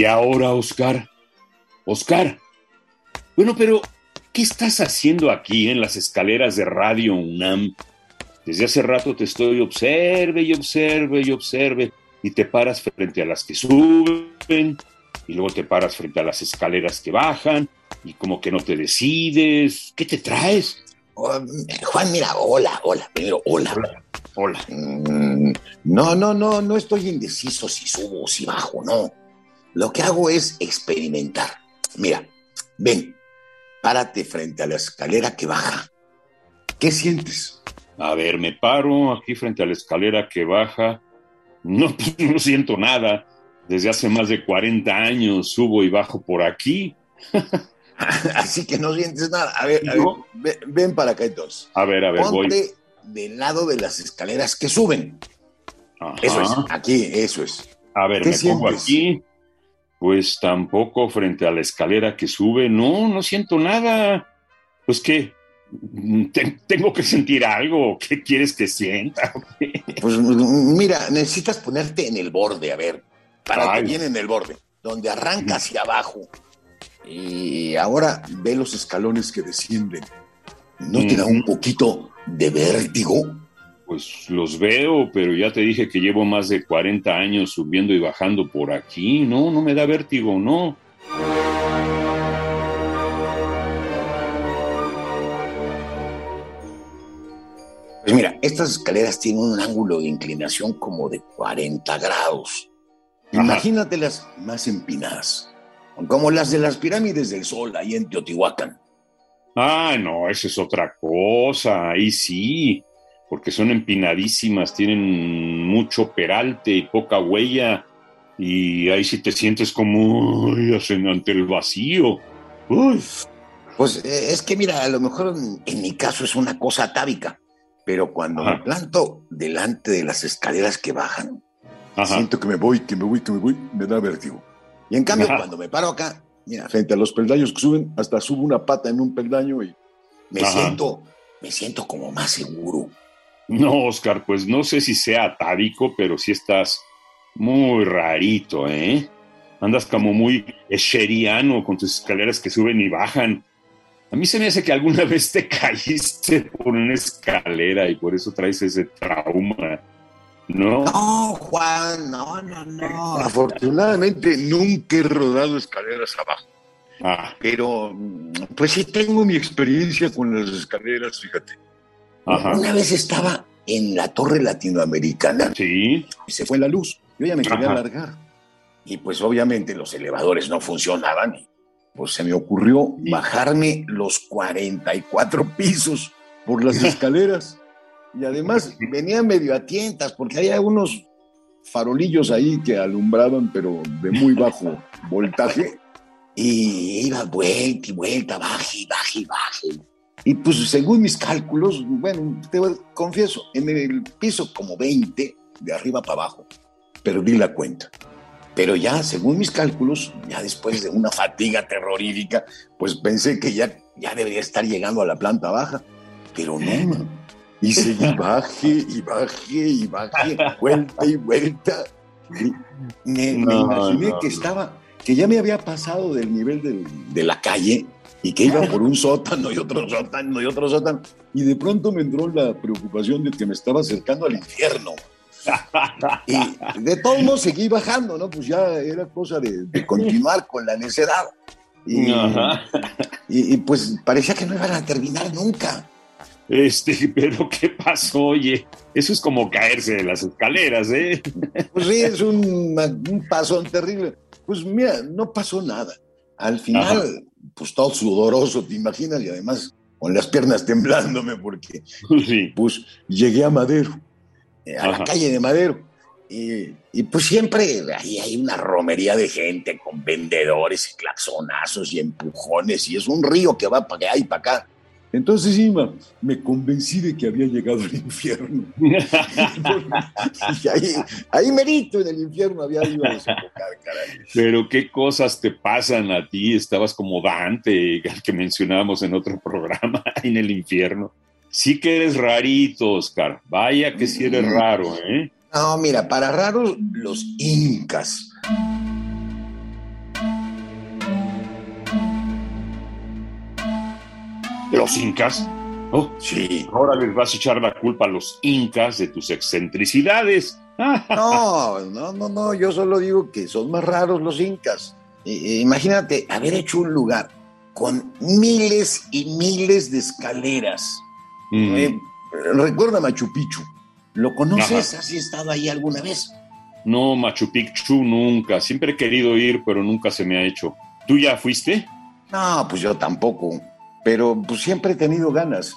Y ahora, Oscar, Oscar, bueno, pero ¿qué estás haciendo aquí en las escaleras de Radio UNAM? Desde hace rato te estoy observe y observe y observe y te paras frente a las que suben y luego te paras frente a las escaleras que bajan y como que no te decides. ¿Qué te traes? Oh, Juan, mira, hola, hola, primero, hola. Hola. Hola. Mm, no, no, no, no estoy indeciso si subo o si bajo, no. Lo que hago es experimentar. Mira, ven, párate frente a la escalera que baja. ¿Qué sientes? A ver, me paro aquí frente a la escalera que baja. No, no siento nada. Desde hace más de 40 años subo y bajo por aquí. Así que no sientes nada. A ver, a ver, No. ven, ven para acá entonces. A ver, a ver, voy. Ponte del lado de las escaleras que suben. Ajá. Eso es, aquí, eso es. A ver, ¿Qué me pongo sientes? aquí. Pues tampoco frente a la escalera que sube. No, no siento nada. Pues qué, Te- tengo que sentir algo. ¿Qué quieres que sienta? Pues mm, mira, necesitas ponerte en el borde, a ver, párate Ay. bien en el borde, donde arranca hacia abajo. Y ahora ve los escalones que descienden. ¿No te da un poquito de vértigo? Pues los veo, pero ya te dije que llevo más de 40 años subiendo y bajando por aquí. No, no me da vértigo, no. Pues mira, estas escaleras tienen un ángulo de inclinación como de 40 grados. Ajá. Imagínatelas más empinadas, como las de las pirámides del Sol ahí en Teotihuacán. Ah, no, eso es otra cosa. Ahí sí, porque son empinadísimas, tienen mucho peralte y poca huella. Y ahí sí te sientes como uy, ante el vacío. Uy, Pues eh, es que mira, a lo mejor en, en mi caso es una cosa atávica, pero cuando Ajá. me planto delante de las escaleras que bajan, ajá. siento que me voy, que me voy, que me voy, me da vértigo. Y en cambio, Ajá. cuando me paro acá, mira, frente a los peldaños que suben, hasta subo una pata en un peldaño y me siento, me siento como más seguro. No, Oscar, pues no sé si sea atávico, pero sí estás muy rarito, ¿eh? Andas como muy escheriano con tus escaleras que suben y bajan. A mí se me hace que alguna vez te caíste por una escalera y por eso traes ese trauma, ¿no? No, Juan, no, no, no. Afortunadamente nunca he rodado escaleras abajo. Ah, Pero, pues sí tengo mi experiencia con las escaleras, fíjate. Ajá. Una vez estaba en la torre latinoamericana Sí, y se fue la luz. Yo ya me quería Ajá. largar. Y pues obviamente los elevadores no funcionaban. Y pues se me ocurrió Sí. bajarme los 44 pisos por las escaleras. Y además venía medio a tientas porque había unos farolillos ahí que alumbraban, pero de muy bajo voltaje. Y iba vuelta y vuelta, baje y baje y baje. Y pues según mis cálculos, bueno, te confieso, en el piso como 20, de arriba para abajo, perdí la cuenta. Pero ya, según mis cálculos, ya después de una fatiga terrorífica, pues pensé que ya, ya debería estar llegando a la planta baja. Pero no, y seguí baje y baje y baje, vuelta y vuelta. Me, me No, imaginé no, que no. estaba, que ya me había pasado del nivel del- de la calle y que iba por un sótano y otro sótano y otro sótano. Y de pronto me entró la preocupación de que me estaba acercando al infierno. Y de todos modos seguí bajando, ¿no? Pues ya era cosa de, de continuar con la necedad. Y- y, pues parecía que no iban a terminar nunca. Este, pero ¿qué pasó? Oye, eso es como caerse de las escaleras, ¿eh? Pues sí, es un, un pasón terrible. Pues mira, no pasó nada. Al final, pues todo sudoroso, ¿te imaginas? Y además con las piernas temblándome porque Sí. pues llegué a Madero, eh, a Ajá. la calle de Madero. Y, y, pues siempre ahí hay una romería de gente con vendedores y claxonazos y empujones y es un río que va para allá y para acá. Entonces, Ima, me convencí de que había llegado al infierno. y ahí, ahí merito en el infierno había ido a desembocar, caray. Pero qué cosas te pasan a ti, estabas como Dante, al que mencionábamos en otro programa, en el infierno. Sí que eres rarito, Oscar. Vaya que sí eres raro, ¿eh? No, mira, para raros, los incas. Los incas. Oh, Sí. ahora les vas a echar la culpa a los incas de tus excentricidades. No, no, no, no, yo solo digo que son más raros los incas. Imagínate haber hecho un lugar con miles y miles de escaleras. Mm, Eh, recuerda Machu Picchu. ¿Lo conoces? Ajá. ¿Has estado ahí alguna vez? No, Machu Picchu nunca. Siempre he querido ir, pero nunca se me ha hecho. ¿Tú ya fuiste? No, pues yo tampoco. Pero pues siempre he tenido ganas.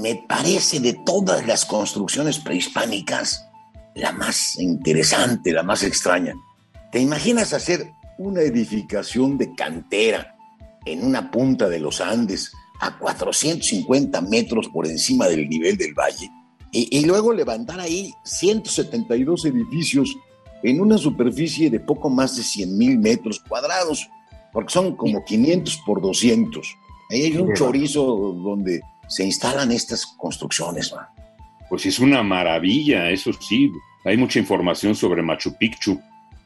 Me parece de todas las construcciones prehispánicas la más interesante, la más extraña. ¿Te imaginas hacer una edificación de cantera en una punta de los Andes a 450 metros por encima del nivel del valle? Y, y luego levantar ahí 172 edificios en una superficie de poco más de 100 mil metros cuadrados, porque son como 500 por 200. Ahí hay un chorizo donde se instalan estas construcciones. man. Pues es una maravilla, eso sí. Hay mucha información sobre Machu Picchu.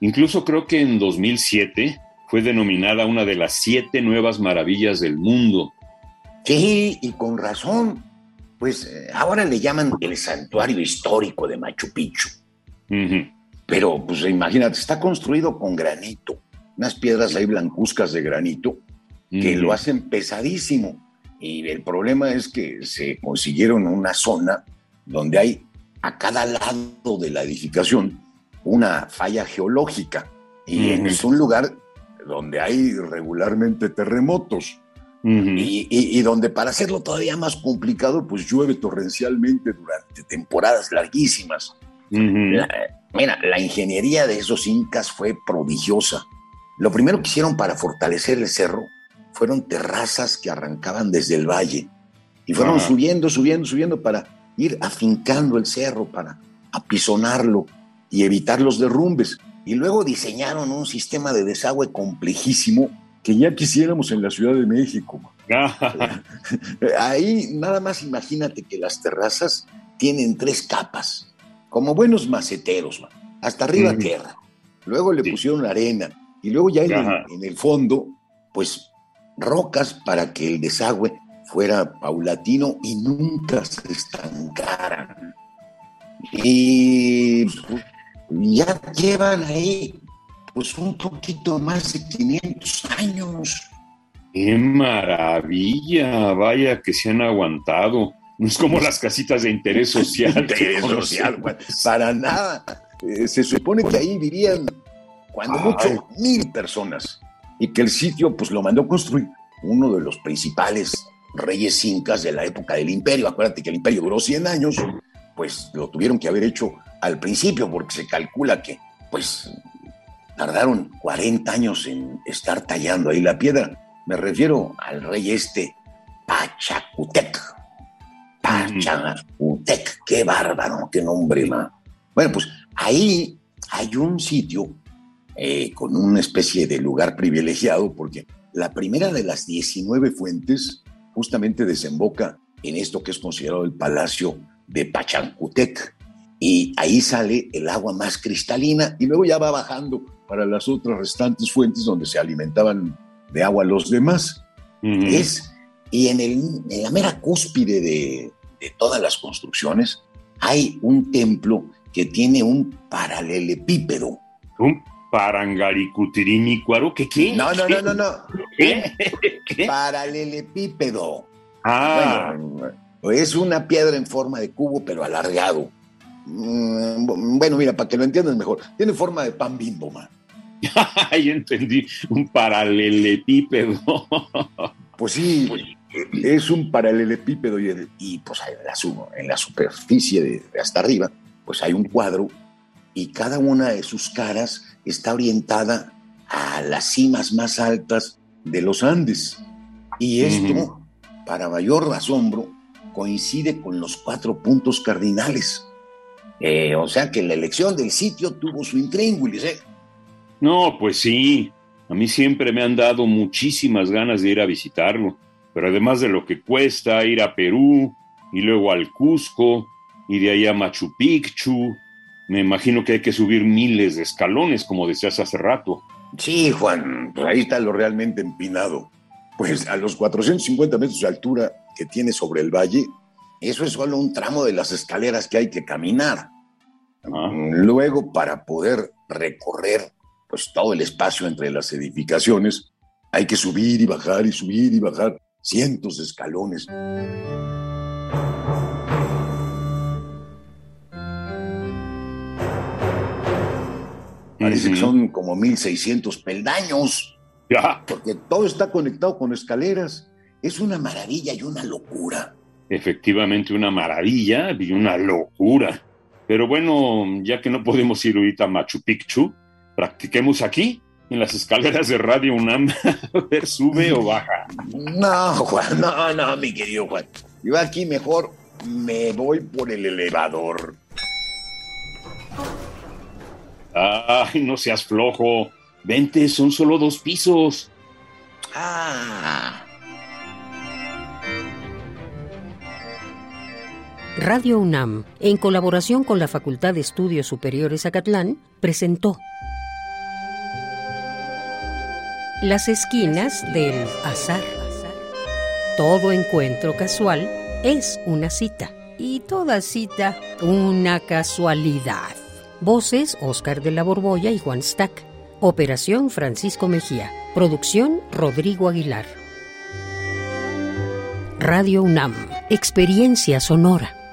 Incluso creo que en 2007 fue denominada una de las siete nuevas maravillas del mundo. Sí, y con razón. Pues eh, ahora le llaman el santuario histórico de Machu Picchu. Pero, pues imagínate, está construido con granito. Unas piedras ahí blancuzcas de granito que lo hacen pesadísimo. Y el problema es que se consiguieron una zona donde hay a cada lado de la edificación una falla geológica. Y es un lugar donde hay regularmente terremotos. Y, y- y donde para hacerlo todavía más complicado, pues llueve torrencialmente durante temporadas larguísimas. La- mira, la ingeniería de esos incas fue prodigiosa. Lo primero que hicieron para fortalecer el cerro fueron terrazas que arrancaban desde el valle y fueron Ajá. subiendo, subiendo, subiendo para ir afincando el cerro, para apisonarlo y evitar los derrumbes. Y luego diseñaron un sistema de desagüe complejísimo que ya quisiéramos en la Ciudad de México. Ah, Ahí nada más imagínate que las terrazas tienen tres capas, como buenos maceteros, man. hasta arriba tierra, luego le Sí. pusieron arena y luego ya en el, Ajá. en el fondo, pues rocas para que el desagüe fuera paulatino y nunca se estancara. Y ya llevan ahí pues un poquito más de 500 años. ¡Qué maravilla! Vaya que se han aguantado. No es como las casitas de interés social. Interés. Para nada. Eh, se supone que ahí vivían, cuando Ay. mucho, mil personas. Y que el sitio, pues lo mandó construir uno de los principales reyes incas de la época del imperio. Acuérdate que el imperio duró 100 años, pues lo tuvieron que haber hecho al principio, porque se calcula que, pues, tardaron 40 años en estar tallando ahí la piedra. Me refiero al rey este, Pachacutec. Pachacutec, qué bárbaro, qué nombre, ma. Bueno, pues ahí hay un sitio eh, con una especie de lugar privilegiado, porque la primera de las 19 fuentes justamente desemboca en esto que es considerado el Palacio de Pachancutec. Y ahí sale el agua más cristalina y luego ya va bajando para las otras restantes fuentes donde se alimentaban de agua los demás. Es, y en, el, en la mera cúspide de, de todas las construcciones hay un templo que tiene un paralelepípedo. Un parangaricutirimícuaro. ¿Qué qué? No, no, no, no, no. ¿Qué? ¿Qué? Paralelepípedo. Ah, Bueno, es una piedra en forma de cubo, pero alargado. Mm, Bueno, mira, para que lo entiendas mejor, tiene forma de pan bimbo, man. ya entendí. Un paralelepípedo. Pues sí, es un paralelepípedo y, y pues en la, en la superficie de, de hasta arriba, pues hay un cuadro y cada una de sus caras está orientada a las cimas más altas de los Andes. Y esto, para mayor asombro, coincide con los cuatro puntos cardinales. Eh, o sea que la elección del sitio tuvo su intríngulis, ¿eh? No, pues sí. A mí siempre me han dado muchísimas ganas de ir a visitarlo. Pero además de lo que cuesta ir a Perú y luego al Cusco y de ahí a Machu Picchu, me imagino que hay que subir miles de escalones, como decías hace rato. Sí, Juan, pues ahí está lo realmente empinado. Pues a los 450 metros de altura que tiene sobre el valle, eso es solo un tramo de las escaleras que hay que caminar. Ah. Luego, para poder recorrer pues todo el espacio entre las edificaciones, hay que subir y bajar y subir y bajar cientos de escalones. Parece que son como 1600 peldaños. Porque todo está conectado con escaleras. Es una maravilla y una locura. Efectivamente, una maravilla y una locura. Pero bueno, ya que no podemos ir ahorita a Machu Picchu, practiquemos aquí, en las escaleras de Radio UNAM, a ver, sube o baja. No, Juan, no, no, mi querido Juan. Yo aquí mejor me voy por el elevador. Ay, no seas flojo. Vente, son solo dos pisos. Ah. Radio UNAM, en colaboración con la Facultad de Estudios Superiores Acatlán, presentó Las esquinas del azar. Todo encuentro casual es una cita y toda cita una casualidad. Voces Oscar de la Borbolla y Juan Stack. Operación Francisco Mejía. Producción Rodrigo Aguilar. Radio UNAM. Experiencia sonora.